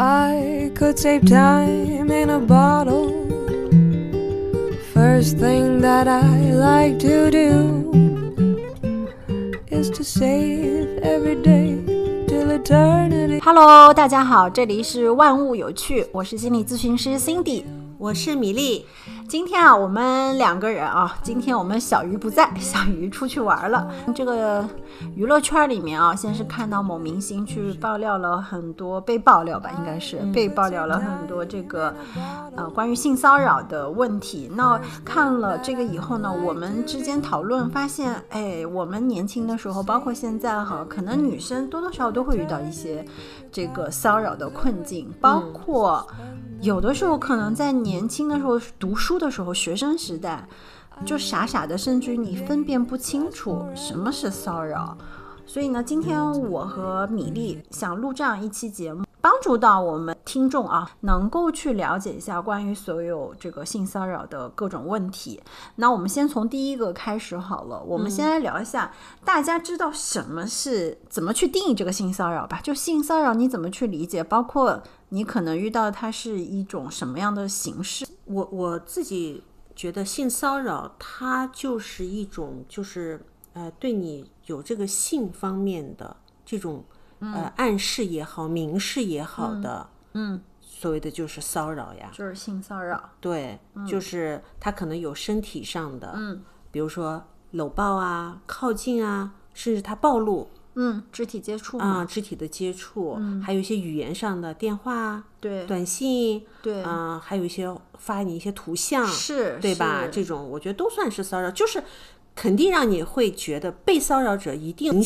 I could save time in a bottle. First thing that I like to do is to save every day till eternity. Hello，大家好，这里是万物有趣，我是心理咨询师 Cindy。我是米粒，今天啊，我们两个人啊，今天我们小鱼不在，小鱼出去玩了。这个娱乐圈里面啊，先是看到某明星去爆料了很多，被爆料吧，应该是被爆料了很多这个呃关于性骚扰的问题。那看了这个以后呢，我们之间讨论发现，哎，我们年轻的时候，包括现在哈，可能女生多多少少都会遇到一些这个骚扰的困境，包括。有的时候可能在年轻的时候读书的时候，学生时代就傻傻的，甚至于你分辨不清楚什么是骚扰。所以呢，今天我和米粒想录这样一期节目，帮助到我们听众啊，能够去了解一下关于所有这个性骚扰的各种问题。那我们先从第一个开始好了，我们先来聊一下，大家知道什么是怎么去定义这个性骚扰吧？就性骚扰你怎么去理解？包括。你可能遇到它是一种什么样的形式？我我自己觉得性骚扰它就是一种，就是呃，对你有这个性方面的这种呃暗示也好，明示也好的，嗯，所谓的就是骚扰呀，就是性骚扰。对，就是他可能有身体上的，嗯，比如说搂抱啊、靠近啊，甚至他暴露。嗯，肢体接触啊，肢体的接触，还有一些语言上的电话，对，短信，对，啊，还有一些发你一些图像，是，对吧？这种我觉得都算是骚扰，就是。肯定让你会觉得被骚扰者一定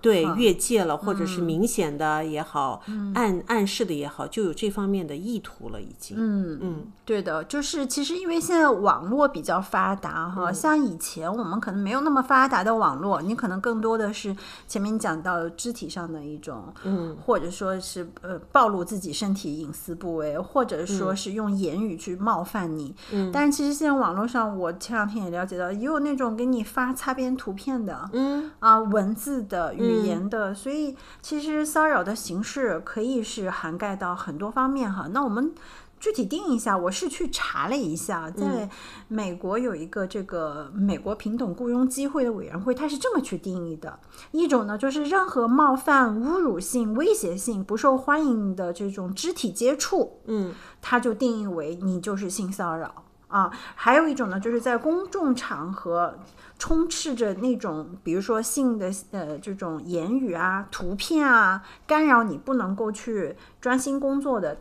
对越界了，或者是明显的也好，暗暗示的也好，就有这方面的意图了，已经。嗯嗯，对的，就是其实因为现在网络比较发达哈，像以前我们可能没有那么发达的网络，你可能更多的是前面讲到肢体上的一种，嗯，或者说是呃暴露自己身体隐私部位，或者说是用言语去冒犯你。嗯，但是其实现在网络上，我前两天也了解到，也有那种给你。发擦边图片的，嗯。啊，文字的、语言的，所以其实骚扰的形式可以是涵盖到很多方面哈。那我们具体定一下，我是去查了一下，在美国有一个这个美国平等雇佣机会的委员会，它是这么去定义的：一种呢，就是任何冒犯、侮辱性、威胁性、不受欢迎的这种肢体接触，嗯，它就定义为你就是性骚扰啊。还有一种呢，就是在公众场合。充斥着那种，比如说性的呃这种言语啊、图片啊，干扰你不能够去专心工作的，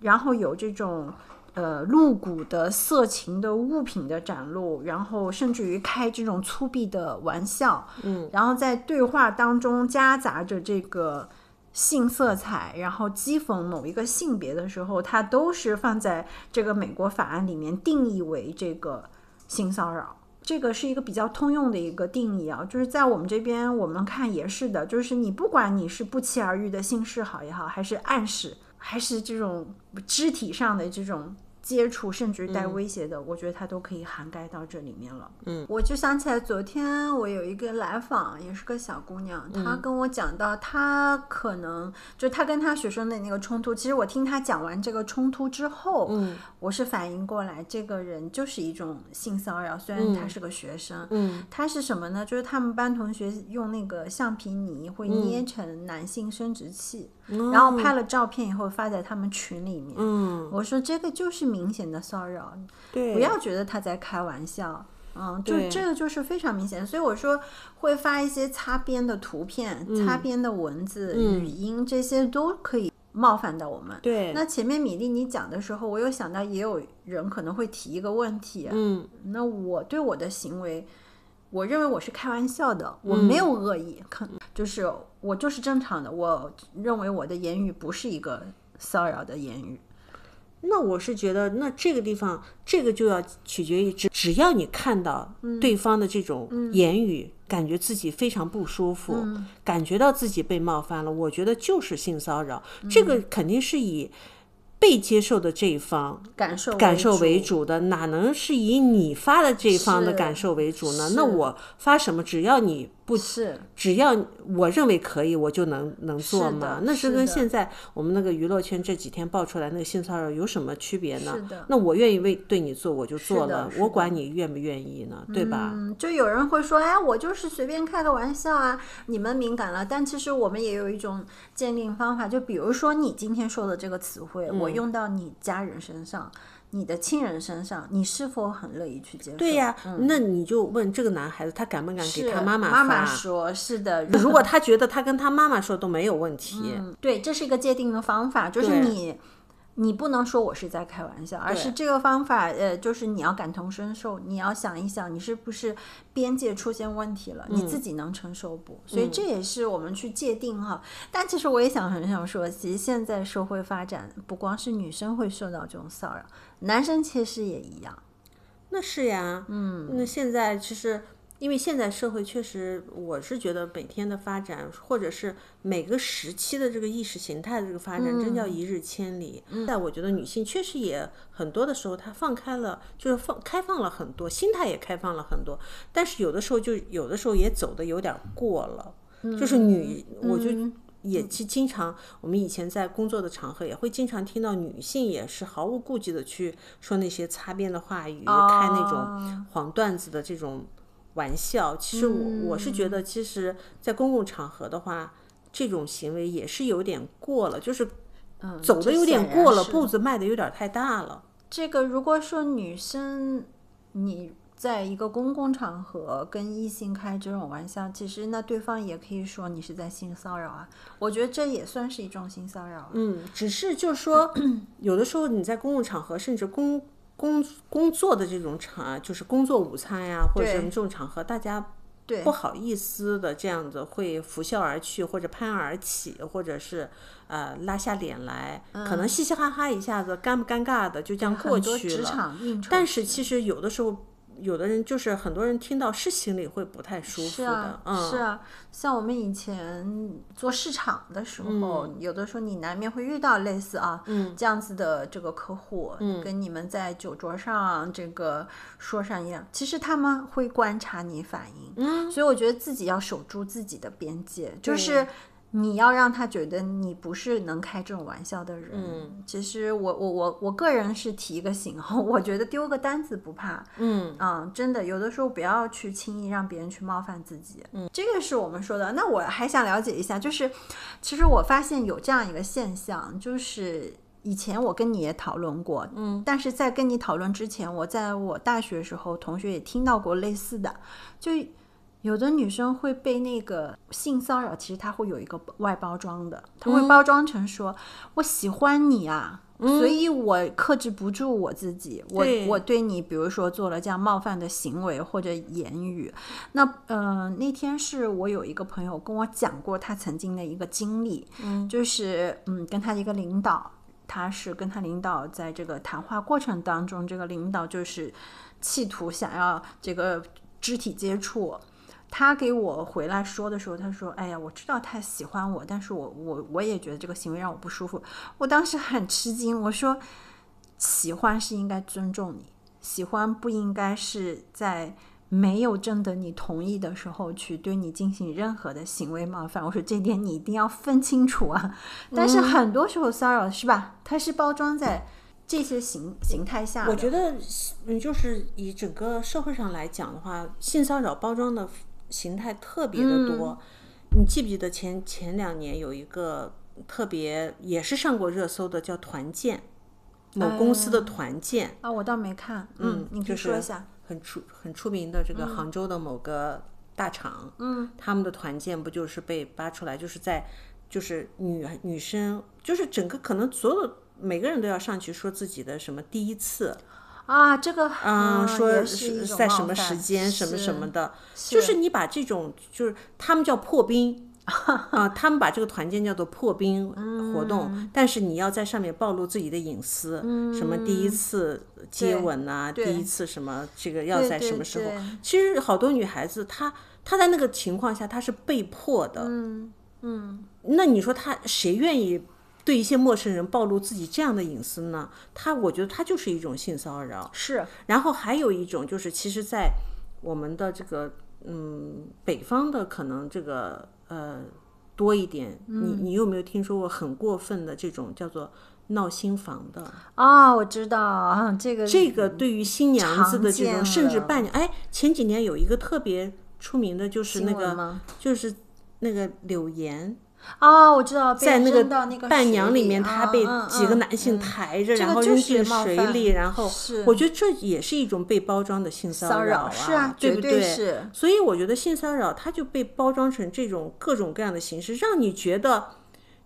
然后有这种呃露骨的色情的物品的展露，然后甚至于开这种粗鄙的玩笑，嗯，然后在对话当中夹杂着这个性色彩，然后讥讽某一个性别的时候，它都是放在这个美国法案里面定义为这个性骚扰。这个是一个比较通用的一个定义啊，就是在我们这边，我们看也是的，就是你不管你是不期而遇的性示好也好，还是暗示，还是这种肢体上的这种。接触甚至带威胁的，我觉得它都可以涵盖到这里面了。嗯，我就想起来，昨天我有一个来访，也是个小姑娘，她跟我讲到，她可能就她跟她学生的那个冲突。其实我听她讲完这个冲突之后，嗯，我是反应过来，这个人就是一种性骚扰。虽然他是个学生，嗯，他是什么呢？就是他们班同学用那个橡皮泥会捏成男性生殖器。然后拍了照片以后发在他们群里面。嗯，我说这个就是明显的骚扰，对，不要觉得他在开玩笑。嗯，就这个就是非常明显。所以我说会发一些擦边的图片、擦边的文字、语音，这些都可以冒犯到我们。对。那前面米粒你讲的时候，我有想到也有人可能会提一个问题。嗯，那我对我的行为。我认为我是开玩笑的，我没有恶意，可就是我就是正常的。我认为我的言语不是一个骚扰的言语。那我是觉得，那这个地方，这个就要取决于只只要你看到对方的这种言语，感觉自己非常不舒服，感觉到自己被冒犯了，我觉得就是性骚扰。这个肯定是以。被接受的这一方感受感受为主的，哪能是以你发的这一方的感受为主呢？那我发什么，只要你不是只要我认为可以，我就能能做吗？那是跟现在我们那个娱乐圈这几天爆出来那个性骚扰有什么区别呢？是的那我愿意为对你做，我就做了，我管你愿不愿意呢，对吧？嗯，就有人会说，哎，我就是随便开个玩笑啊，你们敏感了。但其实我们也有一种鉴定方法，就比如说你今天说的这个词汇，嗯我用到你家人身上、你的亲人身上，你是否很乐意去接受？对呀、那你就问这个男孩子，他敢不敢给他妈妈妈妈？说，是的。如果他觉得他跟他妈妈说都没有问题，嗯，对，这是一个界定的方法，就是你。你不能说我是在开玩笑，而是这个方法，呃，就是你要感同身受，你要想一想，你是不是边界出现问题了，你自己能承受不？所以这也是我们去界定哈。但其实我也想很想说，其实现在社会发展，不光是女生会受到这种骚扰，男生其实也一样。那是呀，嗯，那现在其实。因为现在社会确实，我是觉得每天的发展，或者是每个时期的这个意识形态的这个发展，真叫一日千里。但我觉得女性确实也很多的时候，她放开了，就是放开放了很多，心态也开放了很多。但是有的时候就有的时候也走的有点过了，就是女，我就也经经常，我们以前在工作的场合也会经常听到女性也是毫无顾忌的去说那些擦边的话语，开那种黄段子的这种。玩笑，其实我我是觉得，其实，在公共场合的话，这种行为也是有点过了，就是走的有点过了，步子迈的有点太大了。这个如果说女生你在一个公共场合跟异性开这种玩笑，其实那对方也可以说你是在性骚扰啊。我觉得这也算是一种性骚扰、啊。嗯，只是就是说，有的时候你在公共场合，甚至公。工工作的这种场，就是工作午餐呀，或者什么这种场合，大家不好意思的这样子会拂笑而去，或者攀而起，或者是呃拉下脸来，可能嘻嘻哈哈一下子，尴不尴尬的就这样过去了。但是其实有的时候。有的人就是很多人听到是心里会不太舒服的，啊、嗯，是啊，像我们以前做市场的时候，嗯、有的时候你难免会遇到类似啊，嗯，这样子的这个客户，嗯，跟你们在酒桌上这个说上一样，其实他们会观察你反应，嗯，所以我觉得自己要守住自己的边界，就是。你要让他觉得你不是能开这种玩笑的人。嗯，其实我我我我个人是提一个醒哈，我觉得丢个单子不怕。嗯嗯，真的有的时候不要去轻易让别人去冒犯自己。嗯，这个是我们说的。那我还想了解一下，就是其实我发现有这样一个现象，就是以前我跟你也讨论过，嗯，但是在跟你讨论之前，我在我大学时候同学也听到过类似的，就。有的女生会被那个性骚扰，其实她会有一个外包装的，她会包装成说：“我喜欢你啊，嗯、所以我克制不住我自己，我我对你，比如说做了这样冒犯的行为或者言语。”那嗯、呃，那天是我有一个朋友跟我讲过他曾经的一个经历，嗯，就是嗯，跟他一个领导，他是跟他领导在这个谈话过程当中，这个领导就是企图想要这个肢体接触。他给我回来说的时候，他说：“哎呀，我知道他喜欢我，但是我我我也觉得这个行为让我不舒服。”我当时很吃惊，我说：“喜欢是应该尊重你，喜欢不应该是在没有征得你同意的时候去对你进行任何的行为冒犯。”我说：“这点你一定要分清楚啊！”但是很多时候骚扰是吧？它是包装在这些形形态下。我觉得，嗯，就是以整个社会上来讲的话，性骚扰包装的。形态特别的多，嗯、你记不记得前前两年有一个特别也是上过热搜的，叫团建，某公司的团建、呃、啊，我倒没看，嗯，你可以说一下，很出很出名的这个杭州的某个大厂，嗯，他们的团建不就是被扒出来，就是在就是女女生，就是整个可能所有每个人都要上去说自己的什么第一次。啊，这个嗯，说是在什么时间什么什么的，就是是你把这种就是他们叫破冰 啊，他们把这个团建叫做破冰活动，嗯但是你要在上面暴露自己的隐私，什么第一次接吻啊，第一次什么这个要在什么时候？其实好多女孩子她她在那个情况下她是被迫的，嗯嗯，那你说她谁愿意？对一些陌生人暴露自己这样的隐私呢，他我觉得他就是一种性骚扰。是，然后还有一种就是，其实，在我们的这个嗯，北方的可能这个呃多一点。你你有没有听说过很过分的这种叫做闹新房的？啊、我知道啊，这个这个对于新娘子的这种，甚至了伴娘，哎，前几年有一个特别出名的，就是那个就是那个柳岩。啊，我知道，在那个伴娘里面，啊她被嗯几个嗯男性嗯抬着，然后扔进水里，然后我觉得这也是一种被包装的性骚骚扰啊，是啊绝对不对？是所以我觉得性骚扰它就被包装成这种各种各样的形式，让你觉得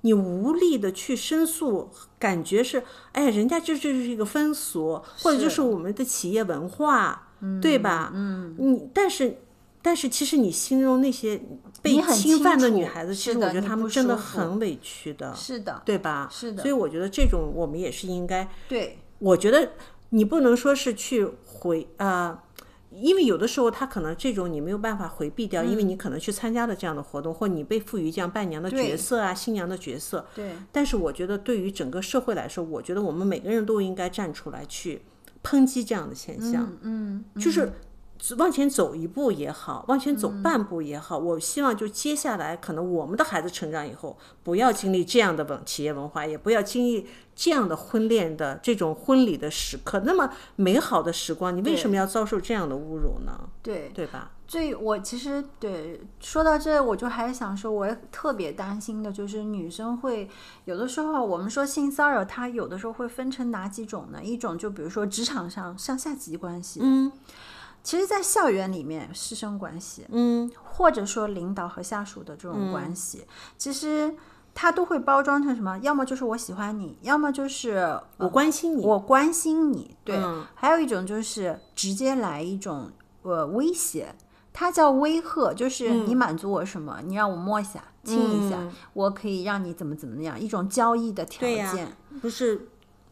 你无力的去申诉，感觉是哎，人家这这就是一个风俗，或者就是我们的企业文化，对吧？嗯，你但是。但是其实你心中那些被侵犯的女孩子，其实我觉得她们真的很委屈的。是的，对吧？是的所以我觉得这种我们也是应该，对，我觉得你不能说是去回啊、因为有的时候他可能这种你没有办法回避掉，因为你可能去参加了这样的活动，或你被赋予这样伴娘的角色啊、新娘的角色。对，但是我觉得对于整个社会来说，我觉得我们每个人都应该站出来去抨击这样的现象。嗯，就是往前走一步也好，往前走半步也好，我希望就接下来可能我们的孩子成长以后，不要经历这样的文企业文化，也不要经历这样的婚恋的这种婚礼的时刻，那么美好的时光，你为什么要遭受这样的侮辱呢？对，对吧？最我其实对说到这，我就还想说，我也特别担心的就是女生会有的时候，我们说性骚扰，它有的时候会分成哪几种呢？一种就比如说职场上上下级关系，嗯其实，在校园里面师生关系，嗯或者说领导和下属的这种关系，其实它都会包装成什么？要么就是我喜欢你，要么就是我关心你，我关心你，对。嗯还有一种就是直接来一种呃威胁，它叫威吓，就是你满足我什么，你让我摸一下、亲一下，嗯我可以让你怎么怎么样，一种交易的条件。不是。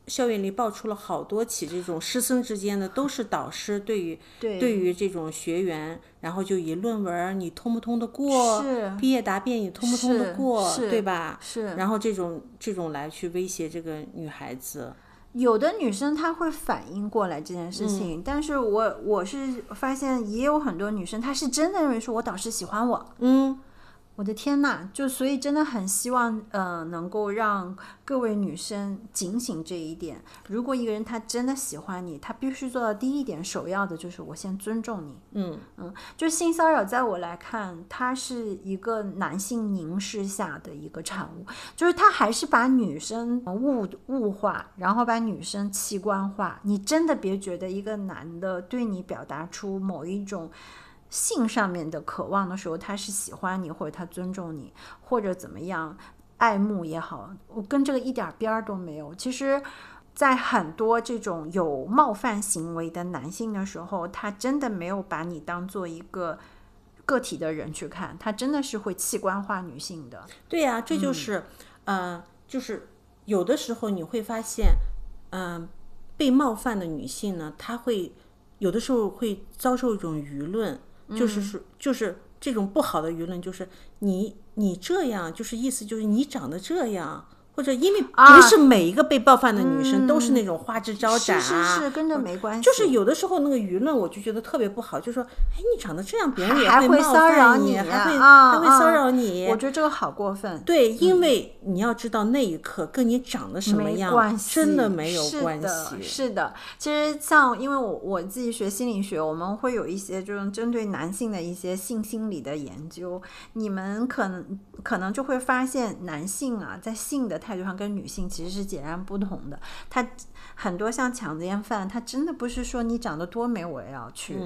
校园里爆出了好多起这种师生之间的，都是导师对于对对于这种学员，然后就以论文你通不通得过，毕业答辩你通不通得过，对吧？是然后这种这种来去威胁这个女孩子，有的女生她会反应过来这件事嗯情，但是我我是发现也有很多女生，她是真的认为说我导师喜欢我，嗯，我的天呐，就所以真的很希望，呃，能够让各位女生警醒这一点。如果一个人他真的喜欢你，他必须做到第一点，首要的就是我先尊重你。嗯嗯，就性骚扰，在我来看，它是一个男性凝视下的一个产物，就是他还是把女生物物化，然后把女生器官化。你真的别觉得一个男的对你表达出某一种。性上面的渴望的时候，他是喜欢你，或者他尊重你，或者怎么样爱慕也好，我跟这个一点边儿都没有。其实，在很多这种有冒犯行为的男性的时候，他真的没有把你当做一个个体的人去看，他真的是会器官化女性的。对呀、这就是，呃，就是有的时候你会发现，嗯、被冒犯的女性呢，她会有的时候会遭受一种舆论，就是说，就是这种不好的舆论，就是你你这样，就是意思就是你长得这样。或者因为不是每一个被冒犯的女生都是那种花枝招展是啊，是是，跟这没关系。就是有的时候那个舆论，我就觉得特别不好，就说，哎，你长得这样，别人也还会骚扰你，还会、啊还会骚啊扰你。我觉得这个好过分。对，因为你要知道那一刻跟你长得什么样关系，真的没有关系。是的，其实像因为我我自己学心理学，我们会有一些就是针对男性的一些性心理的研究，你们可能可能就会发现，男性啊在性的态度上跟女性其实是截然不同的。他很多像强奸犯，他真的不是说你长得多美我也要去。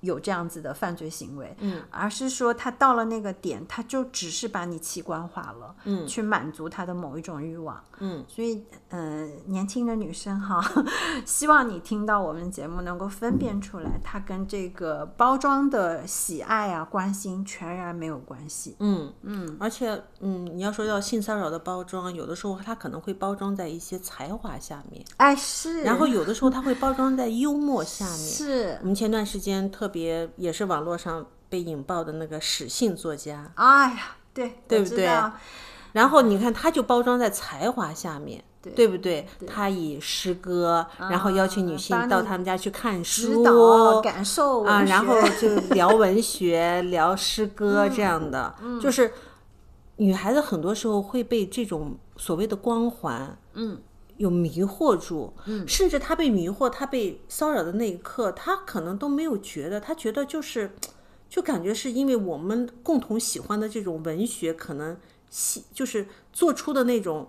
有这样子的犯罪行为，嗯，而是说他到了那个点，他就只是把你器官化了，嗯。去满足他的某一种欲望，嗯，所以，呃，年轻的女生哈，希望你听到我们节目能够分辨出来，它跟这个包装的喜爱啊、关心全然没有关系。嗯。嗯，而且嗯，你要说到性骚扰的包装，有的时候它可能会包装在一些才华下面，哎，是，然后有的时候它会包装在幽默下面。是。我，们前段时间特别也是网络上被引爆的那个史姓作家，哎呀，对，对不对？然后你看，他就包装在才华下面，对不对？他以诗歌，然后邀请女性到他们家去看指书导感受啊，然后就聊文学、聊诗歌 这样的，就是女孩子很多时候会被这种所谓的光环，嗯，有迷惑住，嗯，甚至他被迷惑，他被骚扰的那一刻，他可能都没有觉得，他觉得就是，就感觉是因为我们共同喜欢的这种文学，可能喜就是做出的那种。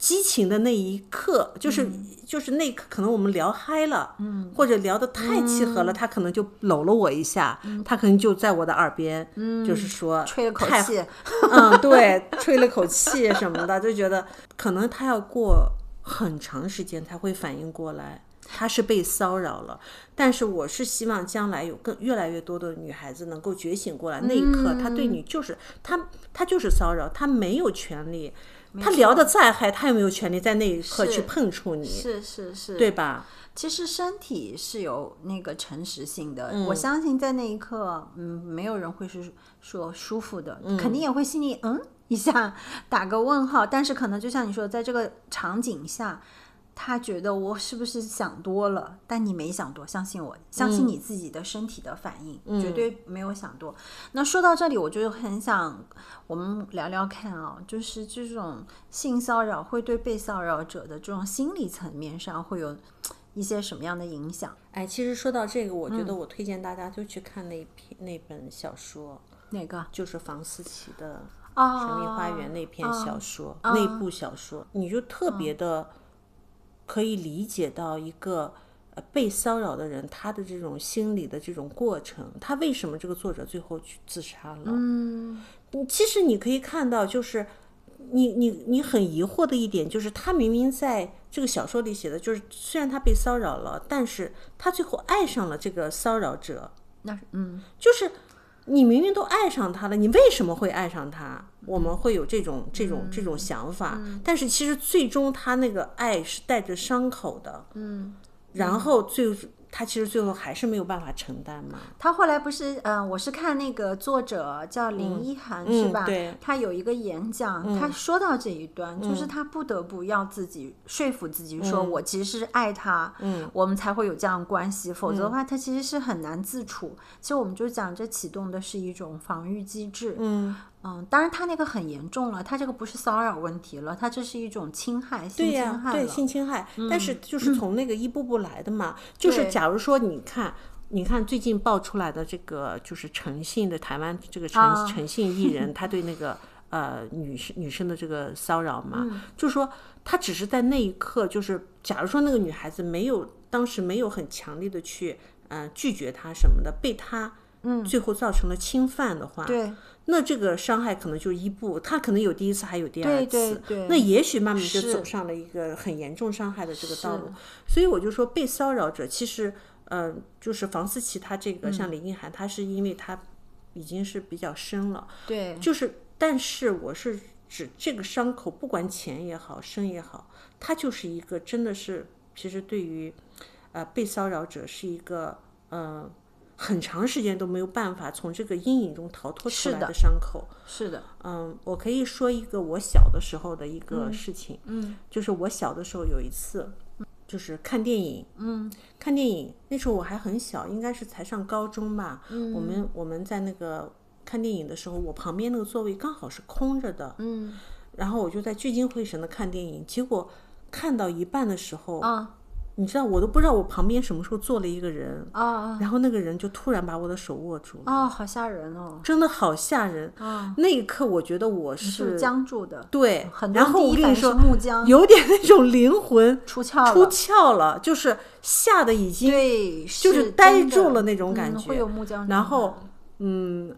激情的那一刻，就是、就是那一刻，可能我们聊嗨了，嗯，或者聊得太契合了，他可能就搂了我一下，他可能就在我的耳边，嗯，就是说吹了口气，嗯，对，吹了口气什么的，就觉得可能他要过很长时间才会反应过来，他是被骚扰了。但是我是希望将来有更越来越多的女孩子能够觉醒过来，那一刻他对你就是他他就是骚扰，他没有权利，他聊得再嗨，他也没有权利在那一刻去碰触你，是是是，对吧？其实身体是有那个诚实性的，嗯我相信在那一刻，嗯，没有人会是说舒服的，嗯肯定也会心里嗯一下打个问号。但是可能就像你说的，在这个场景下，他觉得我是不是想多了？但你没想多，相信我，相嗯信你自己的身体的反应，绝对没有想多。那说到这里，我就很想我们聊聊看啊、就是这种性骚扰会对被骚扰者的这种心理层面上会有一些什么样的影响？哎，其实说到这个，我觉得我推荐大家就去看那篇那本小说，哪个就是房思琪的。啊？神秘花园那篇小哦说，那部小说，你就特别的可以理解到一个呃被骚扰的人他的这种心理的这种过程，他为什么这个作者最后去自杀了？嗯，其实你可以看到，就是你你你很疑惑的一点，就是他明明在这个小说里写的，就是虽然他被骚扰了，但是他最后爱上了这个骚扰者，那是嗯就是你明明都爱上他了，你为什么会爱上他？我们会有这种这种这种想法，但是其实最终他那个爱是带着伤口的，嗯，然后最他其实最后还是没有办法承担嘛。他后来不是，嗯、我是看那个作者叫林一涵、是吧？嗯对他有一个演讲，他说到这一段，嗯就是他不得不要自己说服自己，说我其实是爱他，嗯，我们才会有这样的关系，否则的话，他其实是很难自处。其实我们就讲，这启动的是一种防御机制，嗯，嗯，当然他那个很严重了，他这个不是骚扰问题了，他这是一种侵害，性侵对呀、对害了。嗯性侵害，但是就是从那个一步步来的嘛。就是假如说你看，你看最近爆出来的这个就是诚信的台湾这个诚、啊诚信艺人，他对那个呃女生女生的这个骚扰嘛，嗯就是说他只是在那一刻，就是假如说那个女孩子没有当时没有很强烈的去呃拒绝他什么的，被他嗯。最后造成了侵犯的话，对。那这个伤害可能就一步，他可能有第一次，还有第二次，对对那也许慢慢就走上了一个很严重伤害的这个道路。所以我就说，被骚扰者其实，呃，就是房思琪他这嗯。个像林奕涵，他是因为他已经是比较深了，对，就是，但是我是指这个伤口，不管浅也好，深也好，它就是一个真的是，其实对于呃被骚扰者是一个呃很长时间都没有办法从这个阴影中逃脱出来的伤口。是的，嗯，我可以说一个我小的时候的一个事情，嗯，就是我小的时候有一次，就是看电影，嗯，看电影那时候我还很小，应该是才上高中吧，嗯，我们我们在那个看电影的时候，我旁边那个座位刚好是空着的，嗯。然后我就在聚精会神的看电影，结果看到一半的时候，啊你知道我都不知道我旁边什么时候坐了一个人，啊啊然后那个人就突然把我的手握住了，哦，好吓人哦！真的好吓人，啊，那一刻我觉得我是是僵住的，对，很然后我跟你说木僵，有点那种灵魂 出窍出了，窍了，就是吓得已经，对，就是呆住了那种感嗯觉会有木僵。然后嗯，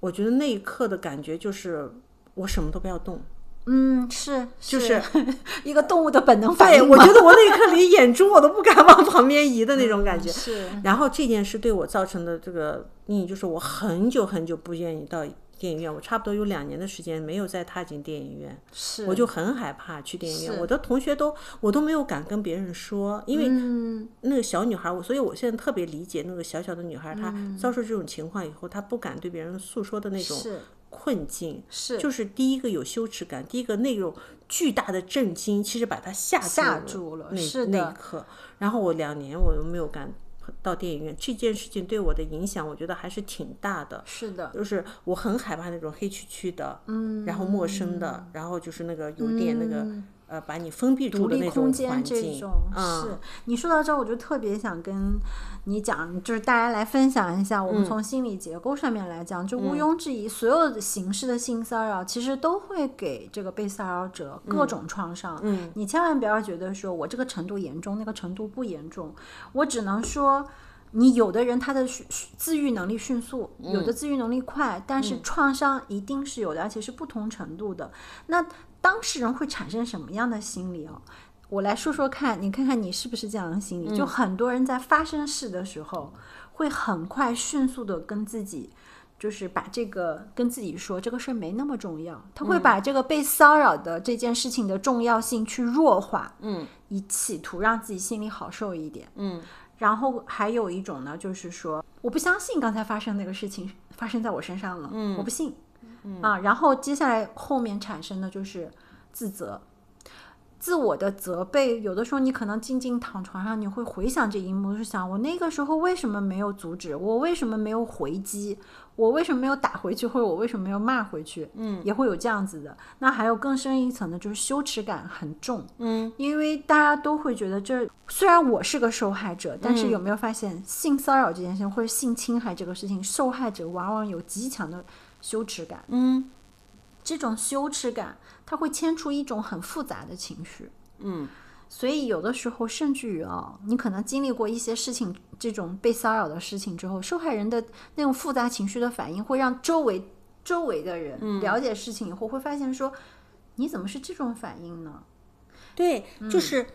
我觉得那一刻的感觉就是我什么都不要动，嗯，是就是 一个动物的本能反应对。我觉得我那一刻连眼珠我都不敢往旁边移的那种感觉。是然后这件事对我造成的这个阴影，就是我很久很久不愿意到电影院，我差不多有两年的时间没有再踏进电影院。是，我就很害怕去电影院，我的同学都我都没有敢跟别人说，因为嗯那个小女孩，我所以我现在特别理解那个小小的女孩，她嗯遭受这种情况以后，她不敢对别人诉说的那种是困境，是就是第一个有羞耻感，第一个那种巨大的震惊，其实把他吓吓住住了那是那一刻。然后我两年我都没有敢到电影院，这件事情对我的影响，我觉得还是挺大的。是的，就是我很害怕那种黑黢黢的，嗯，然后陌生的，然后就是那个有点那个、呃，把你封闭住独立的那种空间环境这种，嗯是你说到这儿，我就特别想跟你讲，就是大家来分享一下，我们从心理结构上面来讲，就毋庸置疑，所有的形式的性骚扰其实都会给这个被骚扰者各种创伤。嗯，你千万不要觉得说我这个程度严重，那个程度不严重，我只能说。你有的人他的迅自愈能力迅速，有的自愈能力快，但是创伤一定是有的，而且是不同程度的。那当事人会产生什么样的心理哦？我来说说看，你看看你是不是这样的心理？就很多人在发生事的时候，会很快迅速的跟自己，就是把这个跟自己说这个事儿没那么重要，他会把这个被骚扰的这件事情的重要性去弱化，嗯，以企图让自己心里好受一点，嗯。然后还有一种呢，就是说我不相信刚才发生那个事情发生在我身上了，嗯，我不信，啊，然后接下来后面产生的就是自责。自我的责备，有的时候你可能静静躺床上，你会回想这一幕，是想我那个时候为什么没有阻止，我为什么没有回击，我为什么没有打回去，或者我为什么没有骂回去，嗯，也会有这样子的。那还有更深一层的，就是羞耻感很重，嗯，因为大家都会觉得这虽然我是个受害者，但是有没有发现性骚扰这件事情或者性侵害这个事情，受害者往往有极强的羞耻感，嗯，这种羞耻感。它会牵出一种很复杂的情绪，嗯，所以有的时候甚至于啊，你可能经历过一些事情，这种被骚扰的事情之后，受害人的那种复杂情绪的反应，会让周围周围的人了解事情以后，会发现说，你怎么是这种反应呢？对，就是。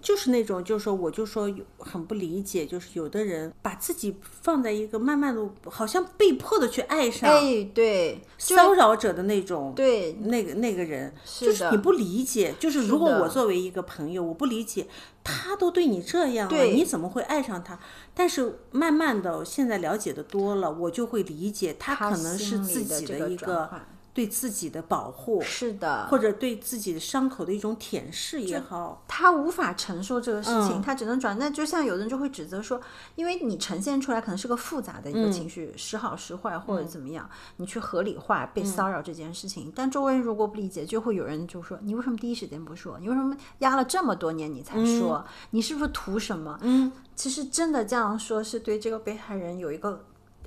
就是那种，就是说，我就说很不理解，就是有的人把自己放在一个慢慢的，好像被迫的去爱上，哎，对，骚扰者的那种，对，那个那个人，是就是你不理解，就是如果我作为一个朋友，我不理解，他都对你这样了，你怎么会爱上他？但是慢慢的，现在了解的多了，我就会理解，他他可能是自己的这个一个对自己的保护，是的，或者对自己的伤口的一种舔舐也好，他无法承受这个事情，嗯他只能转。那就像有的人就会指责说，因为你呈现出来可能是个复杂的一嗯个情绪，时好时坏或者怎么样，你去合理化嗯被骚扰这件事情。但周围人如果不理解，就会有人就说，你为什么第一时间不说？你为什么压了这么多年你才说？你是不是图什么？嗯，其实真的这样说，是对这个被害人有一个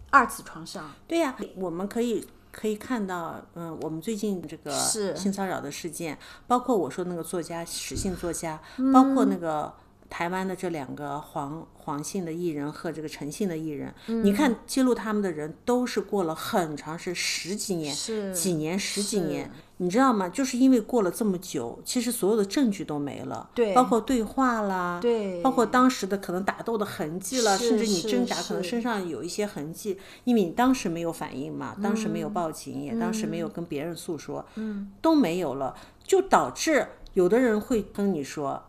二次创伤。对呀、我们可以可以看到，嗯，我们最近这个性骚扰的事件，包括我说那个作家实性作家，嗯。包括那个台湾的这两个黄黄姓的艺人和这个陈姓的艺人，嗯。你看揭露他们的人都是过了很长是十几年、是几年、十几年。你知道吗？就是因为过了这么久，其实所有的证据都没了，对包括对话啦，对包括当时的可能打斗的痕迹了，甚至你挣扎可能身上有一些痕迹，因为你当时没有反应嘛，当时没有报警，也当时没有跟别人诉说，嗯，都没有了，就导致有的人会跟你说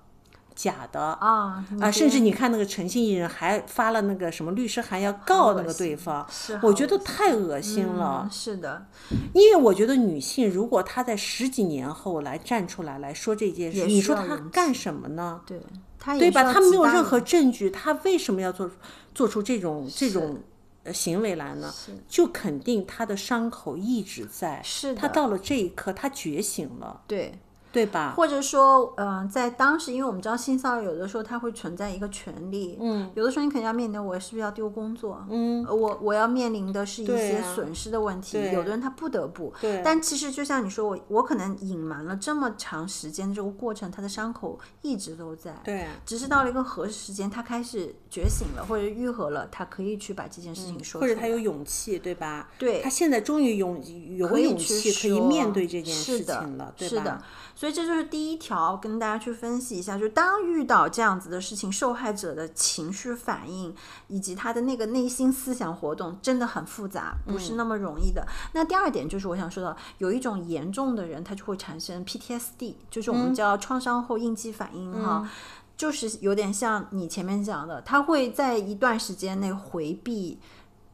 假的啊啊，甚至你看那个诚信艺人还发了那个什么律师函要告那个对方，是我觉得太恶心了嗯。是的，因为我觉得女性如果她在十几年后来站出来来说这件事，你说她干什么呢？对，她对吧？她没有任何证据，她为什么要做做出这种这种呃行为来呢？就肯定他的伤口一直在，是的他到了这一刻，他觉醒了，对。对吧？或者说，嗯、在当时，因为我们知道性骚扰有的时候它会存在一个权利，嗯，有的时候你肯定要面临我是不是要丢工作，嗯呃我我要面临的是一些损失的问题，对有的人他不得不，对但其实就像你说，我我可能隐瞒了这么长时间这个过程，他的伤口一直都在，对，只是到了一个合适时间，他开始觉醒了或者愈合了，他可以去把这件事情说出来，或者他有勇气，对吧？对他现在终于勇有勇去气可以面对这件事情了，对吧？是的，所以这就是第一条，跟大家去分析一下，就是当遇到这样子的事情，受害者的情绪反应以及他的那个内心思想活动真的很复杂，不嗯是那么容易的。那第二点就是我想说的，有一种严重的人，他就会产生 PTSD，就是我嗯们叫创伤后应激反应哈。就是有点像你前面讲的，他会在一段时间内回避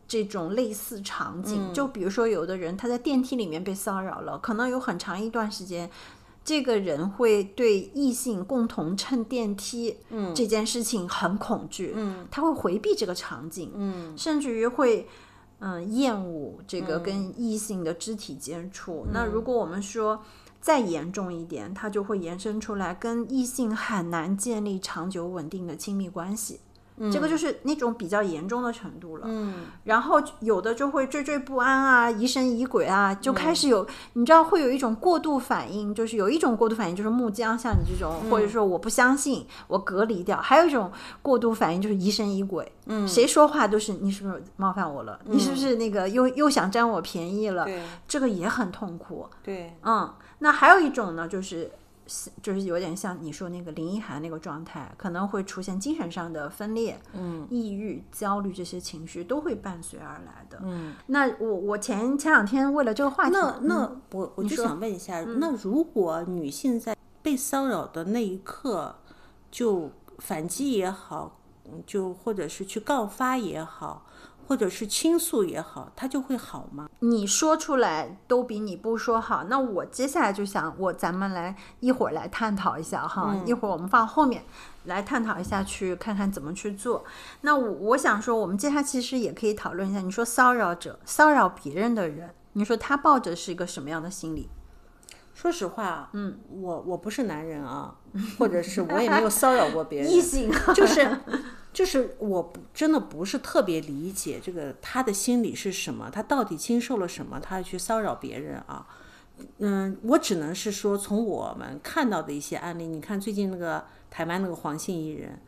这种类似场景。就比如说，有的人他在电梯里面被骚扰了，可能有很长一段时间。这个人会对异性共同乘电梯，嗯，这件事情很恐惧，嗯，他会回避这个场景，嗯，甚至于会，嗯，厌恶这个跟异性的肢体接触。那如果我们说再严重一点，他就会延伸出来，跟异性很难建立长久稳定的亲密关系。这个就是那种比较严重的程度了，嗯，然后有的就会惴惴不安啊，疑神疑鬼啊，就开始有，你知道会有一种过度反应，就是有一种过度反应就是木僵，像你这种，或者说我不相信，我隔离掉，还有一种过度反应就是疑神疑鬼，嗯，谁说话都是你是不是冒犯我了，你是不是那个又又想占我便宜了，对，这个也很痛苦，对，嗯，那还有一种呢，就是。就是有点像你说那个林一涵那个状态，可能会出现精神上的分裂，嗯，抑郁、焦虑这些情绪都会伴随而来的。嗯，那我我前前两天为了这个话题，那那我我就想问一下，那如果女性在被骚扰的那一刻就反击也好，就或者是去告发也好。或者是倾诉也好，它就会好吗？你说出来都比你不说好。那我接下来就想，我咱们来一会儿来探讨一下哈，一会儿我们放后面来探讨一下，去看看怎么去做。那我我想说，我们接下来其实也可以讨论一下，你说骚扰者骚扰别人的人，你说他抱着是一个什么样的心理？说实话，嗯，我我不是男人啊，或者是我也没有骚扰过别人，异性就是。就是我不真的不是特别理解这个他的心理是什么，他到底经受了什么，他去骚扰别人啊？嗯，我只能是说从我们看到的一些案例，你看最近那个台湾那个黄姓艺人，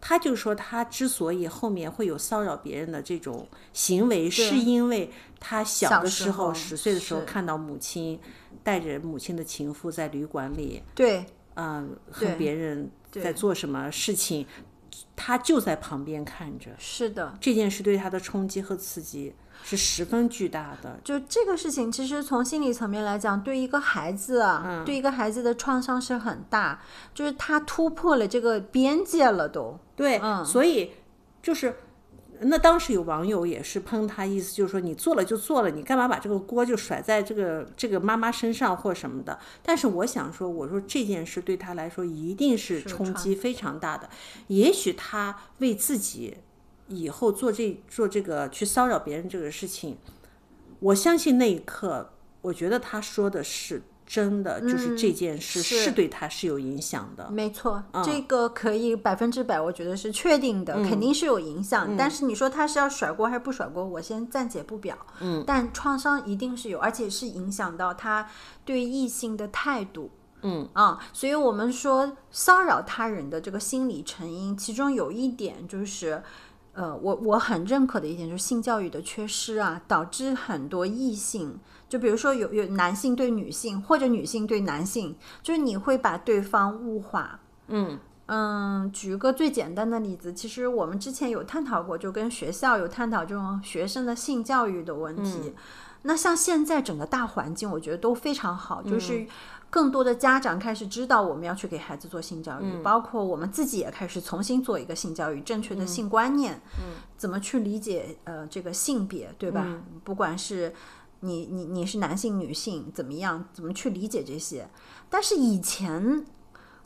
他就说他之所以后面会有骚扰别人的这种行为，是因为他小的时候十岁的时候看到母亲带着母亲的情妇在旅馆里，对，嗯，和别人在做什么事情。他就在旁边看着，是的，这件事对他的冲击和刺激是十分巨大的。就这个事情，其实从心理层面来讲，对一个孩子啊，对一个孩子的创伤是很大，就是他突破了这个边界了，都。对，所以就是。那当时有网友也是喷他，意思就是说你做了就做了，你干嘛把这个锅就甩在这个这个妈妈身上或什么的？但是我想说，我说这件事对他来说一定是冲击非常大的。也许他为自己以后做这做这个去骚扰别人这个事情，我相信那一刻，我觉得他说的是。真的就是这件事是对他是有影响的，没错，这个可以百分之百，我觉得是确定的，肯定是有影响。但是你说他是要甩锅还是不甩锅，我先暂且不表。嗯，但创伤一定是有，而且是影响到他对异性的态度。嗯啊，所以我们说骚扰他人的这个心理成因，其中有一点就是，呃，我我很认可的一点就是性教育的缺失啊，导致很多异性。就比如说有有男性对女性，或者女性对男性，就是你会把对方物化。嗯嗯，举个最简单的例子，其实我们之前有探讨过，就跟学校有探讨这种学生的性教育的问题。那像现在整个大环境，我觉得都非常好，就是更多的家长开始知道我们要去给孩子做性教育，包括我们自己也开始重新做一个性教育，正确的性观念，嗯，怎么去理解呃这个性别，对吧？不管是。你你你是男性女性怎么样？怎么去理解这些？但是以前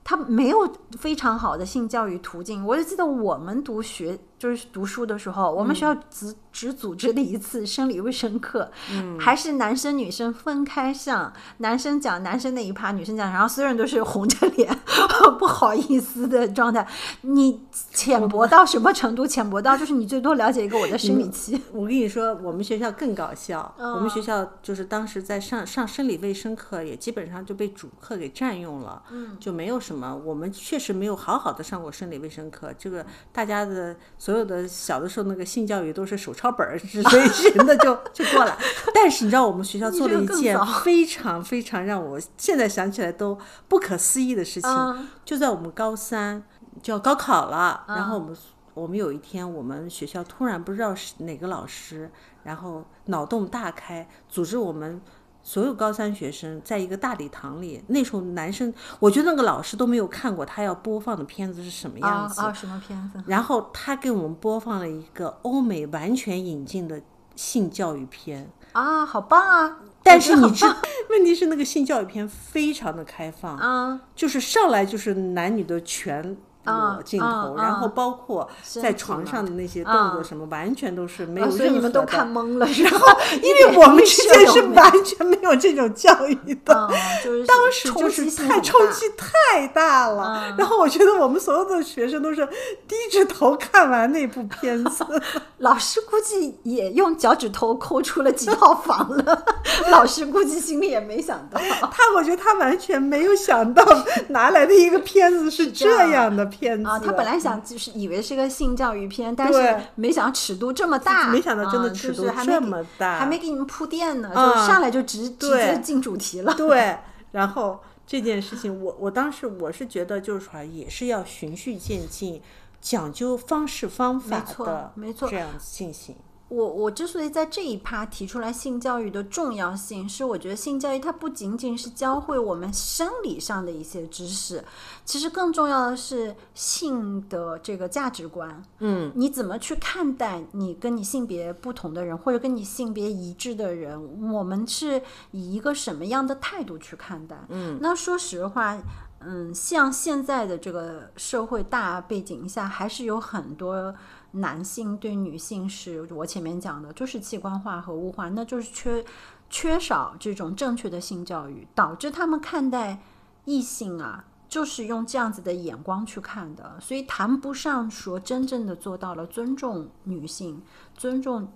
他没有非常好的性教育途径。我就记得我们读学就是读书的时候，我们学校只只组织了一次生理卫生课，还是男生女生分开上，男生讲男生那一趴，女生讲，然后所有人都是红着脸。不好意思的状态，你浅薄到什么程度？浅薄到就是你最多了解一个我的生理期。我跟你说，我们学校更搞笑。我们学校就是当时在上上生理卫生课，也基本上就被主课给占用了。嗯，就没有什么。我们确实没有好好的上过生理卫生课。这个大家的所有的小的时候那个性教育都是手抄本儿之类的就就过了。但是你知道我们学校做了一件非常非常让我现在想起来都不可思议的事情。就在我们高三就要高考了，然后我们我们有一天，我们学校突然不知道是哪个老师，然后脑洞大开，组织我们所有高三学生在一个大礼堂里。那时候男生，我觉得那个老师都没有看过他要播放的片子是什么样子啊？什么片子？然后他给我们播放了一个欧美完全引进的性教育片，啊，好棒啊！但是你知我觉得很，问题是那个性教育片非常的开放，棒啊，就是上来就是男女的全裸镜头，啊啊然后包括在床上的那些动啊作什么，完全都是没啊有任何的。所以你们都看懵了，然后？因为我们之间是完。全没有这种教育的。啊，就是 当时就冲是太冲击太大了，嗯然后我觉得我们所有的学生都是低着头看完那部片子，老师估计也用脚趾头抠出了几套房了，老师估计心里也没想到。他我觉得他完全没有想到拿来的一个片子是这样的片子啊，他本来想就是以为是个性教育片，但是没想到尺度这么大，没想到真的啊尺度还这么大还没给你们铺垫呢，就啊上来就直直接进主题了。对，然后这件事情，我我当时我是觉得，就是说也是要循序渐进，讲究方式方法的，没错这样进行。我我之所以在这一趴提出来性教育的重要性，是我觉得性教育它不仅仅是教会我们生理上的一些知识，其实更重要的是性的这个价值观。嗯，你怎么去看待你跟你性别不同的人，或者跟你性别一致的人？我们是以一个什么样的态度去看待？嗯，那说实话。嗯，像现在的这个社会大背景下，还是有很多男性对女性是我前面讲的，就是器官化和物化，那就是缺缺少这种正确的性教育，导致他们看待异性啊，就是用这样子的眼光去看的，所以谈不上说真正的做到了尊重女性，尊重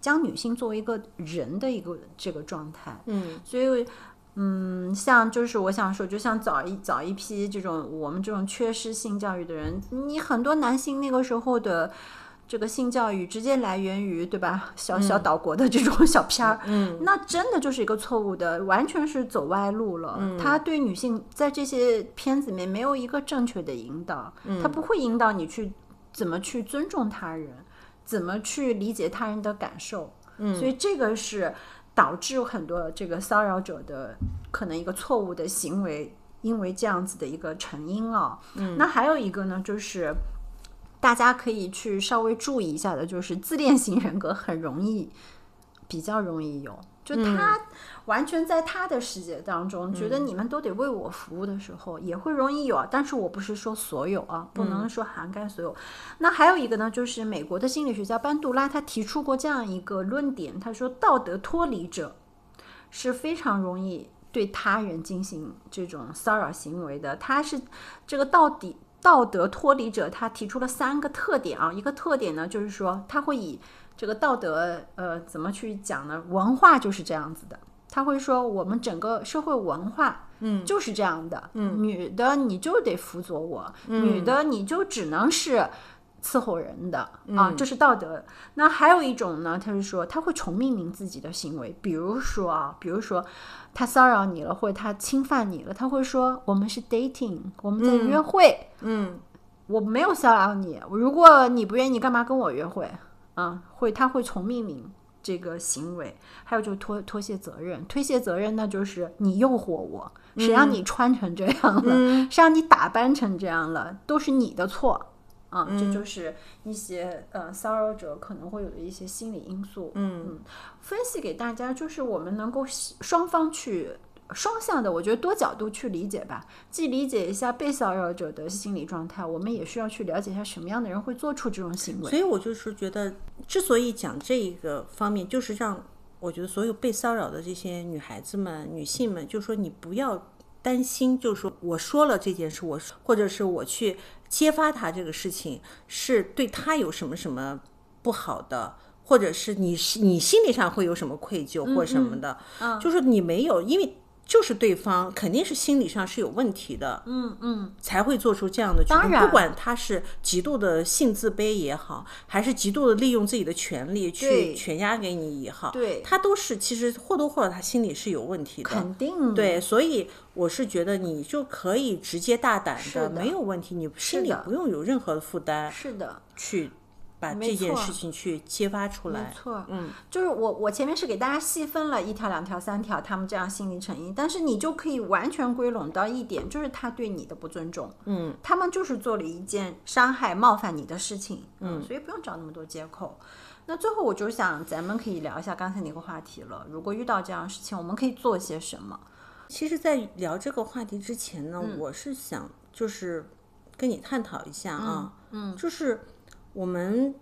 将女性作为一个人的一个这个状态。嗯，所以。嗯，像就是我想说，就像早一早一批这种我们这种缺失性教育的人，你很多男性那个时候的这个性教育直接来源于对吧？小小岛国的这种小片儿，嗯，那真的就是一个错误的，完全是走歪路了。他对女性在这些片子里面没有一个正确的引导，他不会引导你去怎么去尊重他人，怎么去理解他人的感受。嗯，所以这个是导致很多这个骚扰者的可能一个错误的行为，因为这样子的一个成因啊。嗯，那还有一个呢，就是大家可以去稍微注意一下的，就是自恋型人格很容易，比较容易有。就他完全在他的世界当中，觉得你们都得为我服务的时候，也会容易有啊。但是我不是说所有啊，不能说涵盖所有。那还有一个呢，就是美国的心理学家班杜拉他提出过这样一个论点，他说道德脱离者是非常容易对他人进行这种骚扰行为的。他是这个到底道德脱离者，他提出了三个特点啊。一个特点呢，就是说他会以这个道德呃怎么去讲呢？文化就是这样子的。他会说，我们整个社会文化，嗯，就是这样的，嗯，女的你就得辅佐我，女的你就只能是伺候人的、啊，这是道德。那还有一种呢，他是说他会重命名自己的行为，比如说啊，比如说他骚扰你了，或者他侵犯你了，他会说我们是 dating，我们在约会，嗯，我没有骚扰你，如果你不愿意，干嘛跟我约会？啊，会他会重命名这个行为，还有就是脱脱卸责任，推卸责任那就是你诱惑我，谁让你穿成这样了，谁让你打扮成这样了，都是你的错。啊，这就是一些呃骚扰者可能会有的一些心理因素。嗯分析给大家，就是我们能够双方去双向的，我觉得多角度去理解吧。既理解一下被骚扰者的心理状态，我们也需要去了解一下什么样的人会做出这种行为。所以我就是觉得，之所以讲这一个方面，就是让我觉得所有被骚扰的这些女孩子们、女性们，就说你不要担心，就是说我说了这件事，我或者是我去揭发他这个事情，是对他有什么什么不好的。或者是你你心理上会有什么愧疚或什么的，嗯就是你没有，因为就是对方肯定是心理上是有问题的，嗯嗯，才会做出这样的举动。不管他是极度的性自卑也好，还是极度的利用自己的权利去对权压给你也好，对他都是其实或多或少他心里是有问题的。肯定对，所以我是觉得你就可以直接大胆的，的没有问题，你心里不用有任何的负担是的。去把这件事情去揭发出来。没错，嗯，就是我我前面是给大家细分了一条、两条、三条，他们这样心理成因，但是你就可以完全归拢到一点，就是他对你的不尊重，嗯，他们就是做了一件伤害、冒犯你的事情，嗯，所以不用找那么多借口。那最后我就想，咱们可以聊一下刚才那个话题了。如果遇到这样的事情，我们可以做些什么？其实，在聊这个话题之前呢，嗯我是想就是跟你探讨一下啊，嗯，就是我们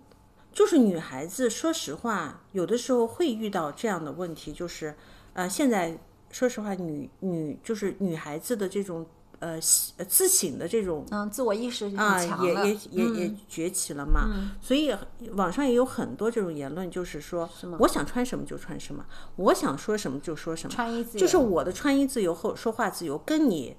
就是女孩子，说实话，有的时候会遇到这样的问题，就是呃，现在说实话，女女就是女孩子的这种呃自省的这种嗯，自我意识啊，也也也也嗯崛起了嘛。所以网上也有很多这种言论，就是说，我想穿什么就穿什么，我想说什么就说什么，穿衣自由，就是我的穿衣自由和说话自由跟你。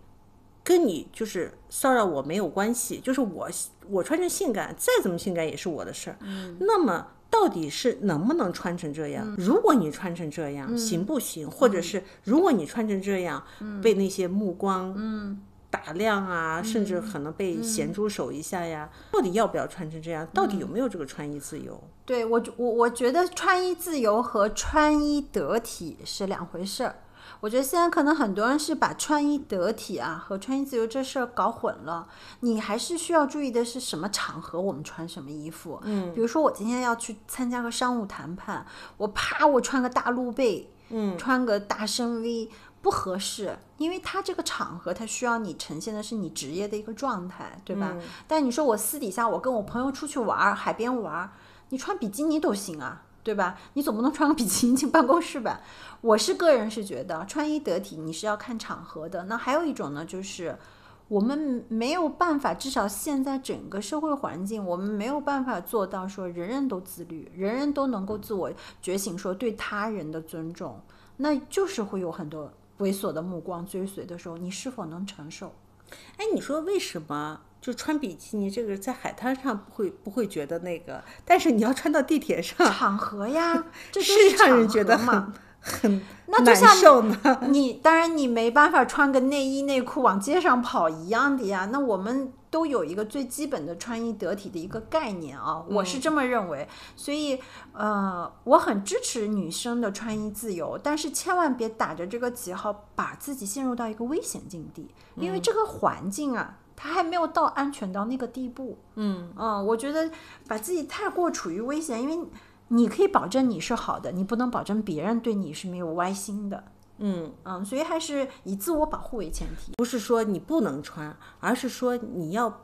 跟你就是骚扰我没有关系，就是我我穿成性感，再怎么性感也是我的事儿。嗯那么到底是能不能穿成这样？如果你穿成这样，行不行？或者是如果你穿成这样，被那些目光嗯打量啊，甚至可能被咸猪手一下呀，到底要不要穿成这样？到底有没有这个穿衣自由？对我我我觉得穿衣自由和穿衣得体是两回事儿。我觉得现在可能很多人是把穿衣得体啊和穿衣自由这事儿搞混了。你还是需要注意的是什么场合我们穿什么衣服。嗯，比如说我今天要去参加个商务谈判，我啪我穿个大露背，嗯，穿个大深 V 不合适，因为它这个场合它需要你呈现的是你职业的一个状态，对吧？但你说我私底下我跟我朋友出去玩儿，海边玩儿，你穿比基尼都行啊。对吧？你总不能穿个比基尼进办公室吧？我是个人是觉得穿衣得体，你是要看场合的。那还有一种呢，就是我们没有办法，至少现在整个社会环境，我们没有办法做到说人人都自律，人人都能够自我觉醒，说对他人的尊重，那就是会有很多猥琐的目光追随的时候，你是否能承受？哎，你说为什么就穿比基尼这个在海滩上不会不会觉得那个，但是你要穿到地铁上，场合呀，这就是是让人觉得很很难那就像受呢？你当然你没办法穿个内衣内裤往街上跑一样的呀。那我们都有一个最基本的穿衣得体的一个概念啊，我是这么认为。所以呃，我很支持女生的穿衣自由，但是千万别打着这个旗号把自己陷入到一个危险境地，因为这个环境啊。它还没有到安全到那个地步，嗯我觉得把自己太过处于危险，因为你可以保证你是好的，你不能保证别人对你是没有歪心的。嗯，嗯，所以还是以自我保护为前提。不是说你不能穿，而是说你要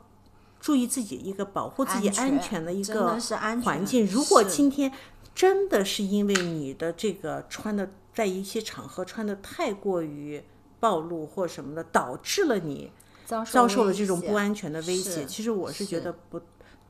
注意自己一个保护自己安全的一真个的是安全环境。如果今天真的是因为你的这个穿的在一些场合穿的太过于暴露或什么的，导致了你遭受遭受了这种不安全的威胁，其实我是觉得不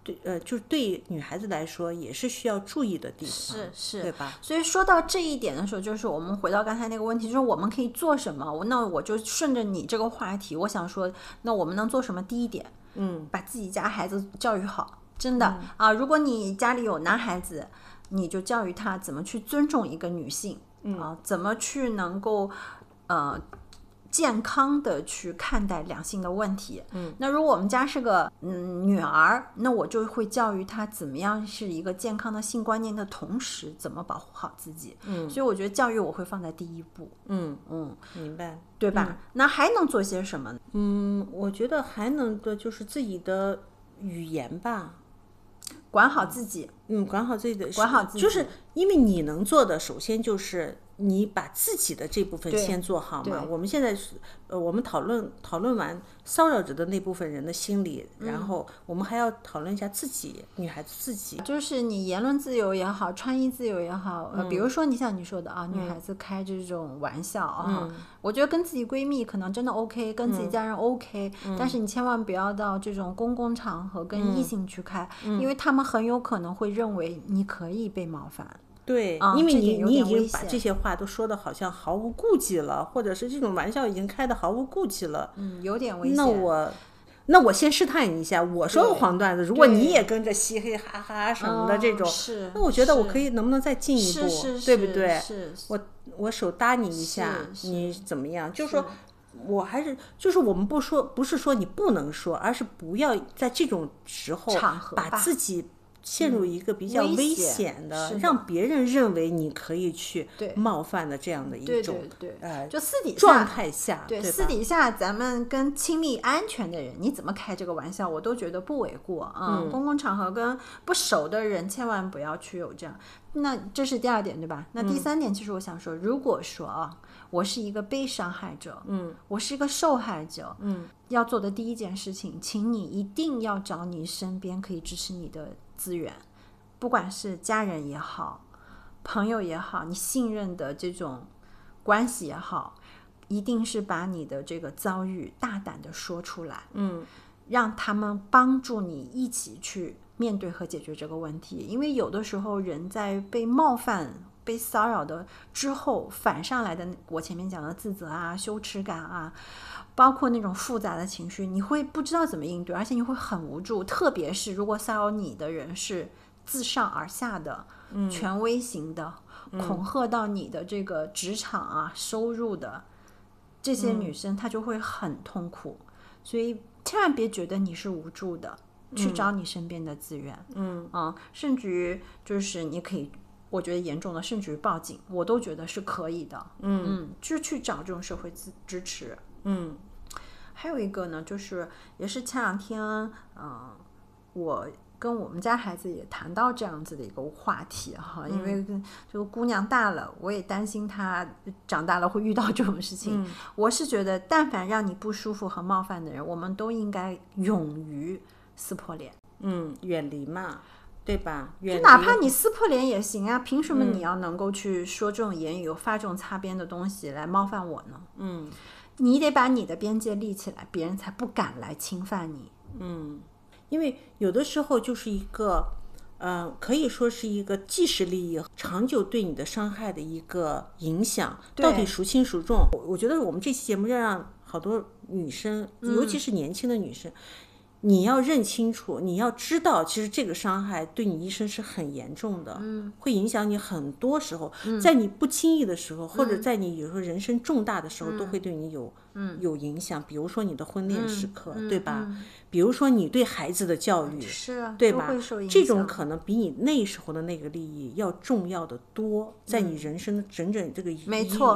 对，呃，就是对女孩子来说也是需要注意的地方，是是对吧？所以说到这一点的时候，就是我们回到刚才那个问题，就是我们可以做什么？我那我就顺着你这个话题，我想说，那我们能做什么？第一点，嗯，把自己家孩子教育好，真的、啊！如果你家里有男孩子，你就教育他怎么去尊重一个女性，嗯啊，怎么去能够呃健康的去看待两性的问题。嗯，那如果我们家是个嗯女儿，那我就会教育她怎么样是一个健康的性观念的同时，怎么保护好自己。嗯，所以我觉得教育我会放在第一步。嗯，嗯，明白。对吧？那还能做些什么呢？嗯，我觉得还能的就是自己的语言吧，管好自己。嗯，管好自己的，管好自己就是因为你能做的，首先就是你把自己的这部分先做好嘛。我们现在是，呃，我们讨论讨论完骚扰者的那部分人的心理，嗯。然后我们还要讨论一下自己，女孩子自己。就是你言论自由也好，穿衣自由也好，嗯呃，比如说你像你说的啊，女孩子开这种玩笑啊，嗯我觉得跟自己闺蜜可能真的 OK，跟自己家人 OK，、但嗯。是你千万不要到这种公共场合跟异性去开，嗯。因为他们很有可能会认为你可以被冒犯。对，啊因为你你已经把这些话都说的好像毫无顾忌了，或者是这种玩笑已经开的毫无顾忌了。嗯，有点危险。那我，那我先试探你一下，我说个黄段子，如果你也跟着嘻嘻哈哈什么的这种，那我觉得我可以能不能再进一步，对不对？我我手搭你一下，你怎么样？就是说。我还是就是我们不说，不是说你不能说，而是不要在这种时候把自己陷入一个比较危危险险的，让别人认为你可以去冒犯的这样的一对种对就私底下状态下，对，对私底下咱们跟亲密安全的人，你怎么开这个玩笑，我都觉得不为过啊、嗯公共场合跟不熟的人，千万不要去有这样。那这是第二点，对吧？那嗯第三点，其实我想说，如果说啊，我是一个被伤害者，嗯，我是一个受害者，嗯，要做的第一件事情，请你一定要找你身边可以支持你的资源，不管是家人也好，朋友也好，你信任的这种关系也好，一定是把你的这个遭遇大胆的说出来，嗯，让他们帮助你一起去面对和解决这个问题。因为有的时候人在被冒犯、被骚扰的之后反上来的，我前面讲的自责啊、羞耻感啊。包括那种复杂的情绪，你会不知道怎么应对，而且你会很无助。特别是如果骚扰你的人是自上而下的、权威型的，恐吓到你的这个职场啊、收入的这些女生，她就会很痛苦。所以千万别觉得你是无助的，去找你身边的资源。嗯啊，甚至于就是你可以，我觉得严重的，甚至于报警，我都觉得是可以的。嗯嗯，就去找这种社会支支持。嗯还有一个呢，就是也是前两天，嗯、我跟我们家孩子也谈到这样子的一个话题哈，因为这个姑娘大了，我也担心她长大了会遇到这种事情。我是觉得，但凡让你不舒服和冒犯的人，我们都应该勇于撕破脸。嗯，远离嘛，对吧？远离哪怕你撕破脸也行啊，凭什么你要能够去说这种言语、发这种擦边的东西来冒犯我呢？嗯你得把你的边界立起来，别人才不敢来侵犯你。嗯，因为有的时候就是一个，呃，可以说是一个即时利益长久对你的伤害的一个影响，到底孰轻孰重？我我觉得我们这期节目要让好多女生，尤其是年轻的女生。你要认清楚，你要知道，其实这个伤害对你一生是很严重的，嗯，会影响你很多时候，在你不经意的时候，或者在你有时候人生重大的时候，都会对你有，嗯，有影响。比如说你的婚恋时刻，对吧？比如说你对孩子的教育，是啊，对吧这种可能比你那时候的那个利益要重要的多，在你人生的整整这个一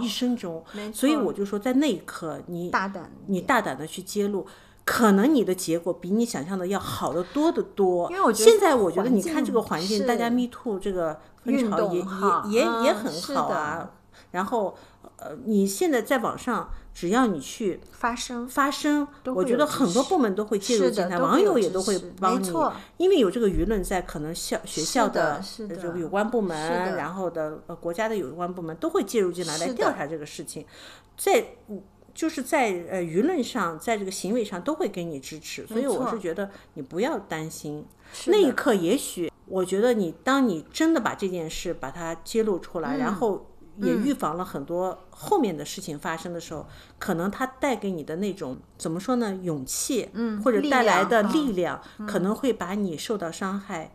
一生中，没。所以我就说，在那一刻，你大胆你大胆的去揭露。可能你的结果比你想象的要好得多得多，因为我觉得现在我觉得你看这个环境，大家 Me Too 这个风潮也也也也嗯很好啊。然后呃，你现在在网上，只要你去发声，发声，我觉得很多部门都会介入进来，网友也都会帮你，因为有这个舆论在，可能校学校的这个有关部门，然后的呃国家的有关部门都会介入进来来调查这个事情，在就是在呃舆论上，在这个行为上都会给你支持，所以我是觉得你不要担心，那一刻也许我觉得你当你真的把这件事把它揭露出来，嗯然后。也预防了很多后面的事情发生的时候，可能它带给你的那种怎么说呢，勇气，嗯或者带来的量嗯力量，可能会把你受到伤害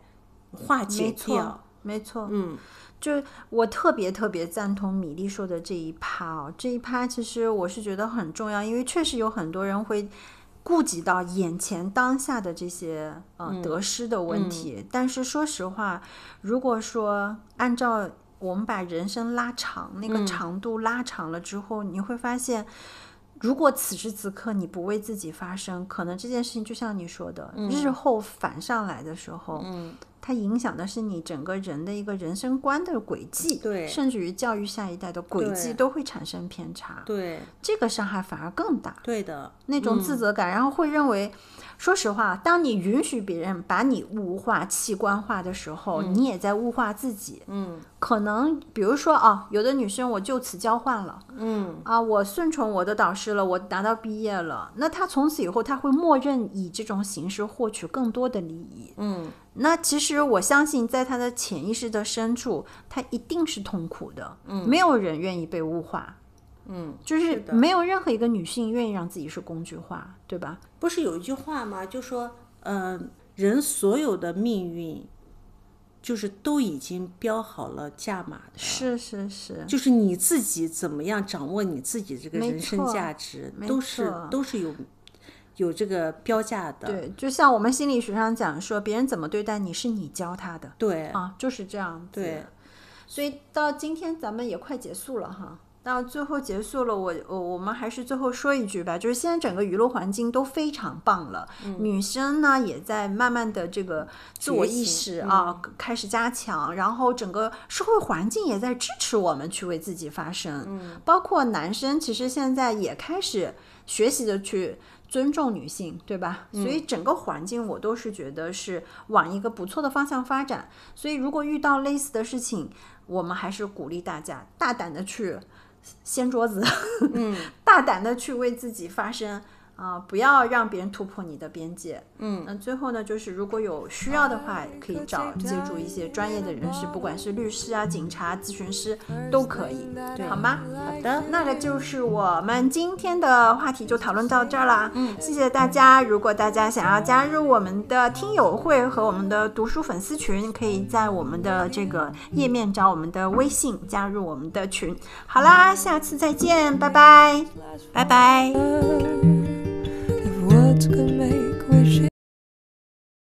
化解没错掉。，没错，嗯，就我特别特别赞同米粒说的这一趴哦，这一趴其实我是觉得很重要，因为确实有很多人会顾及到眼前当下的这些呃得失的问题，但是说实话，如果说按照我们把人生拉长，那个长度拉长了之后，你会发现。如果此时此刻你不为自己发声，可能这件事情就像你说的，日后反上来的时候，嗯，它影响的是你整个人的一个人生观的轨迹，对甚至于教育下一代的轨迹都会产生偏差，对，这个伤害反而更大。对的，那种自责感，然后会认为，说实话，当你允许别人把你物化、器官化的时候，你也在物化自己。嗯可能比如说啊，有的女生我就此交换了嗯，啊，我顺从我的导师了，我拿到毕业了，那她从此以后，她会默认以这种形式获取更多的利益。嗯，那其实我相信，在她的潜意识的深处，她一定是痛苦的。嗯，没有人愿意被物化。嗯，就是没有任何一个女性愿意让自己是工具化，对吧？不是有一句话吗？就说，呃，人所有的命运，就是都已经标好了价码的。是是是，就是你自己怎么样掌握你自己这个人生价值，都是都是有有这个标价的。对，就像我们心理学上讲说，别人怎么对待你是你教他的对啊，就是这样。对，所以到今天咱们也快结束了哈。到最后结束了，我我我们还是最后说一句吧，就是现在整个娱乐环境都非常棒了，女生呢也在慢慢的这个自我意识啊、开始加强，然后整个社会环境也在支持我们去为自己发声，嗯，包括男生其实现在也开始学习的去。尊重女性，对吧？所以整个环境我都是觉得是往一个不错的方向发展。所以如果遇到类似的事情，我们还是鼓励大家大胆的去掀桌子，嗯，大胆的去为自己发声啊、不要让别人突破你的边界。嗯，那最后呢，就是如果有需要的话，可以找借助一些专业的人士，不管是律师啊、警察、咨询师都可以，好吗？好的，那个就是我们今天的话题就讨论到这儿啦。嗯，谢谢大家。如果大家想要加入我们的听友会和我们的读书粉丝群，可以在我们的这个页面找我们的微信加入我们的群。好啦，下次再见，拜拜，拜拜。could make wishes.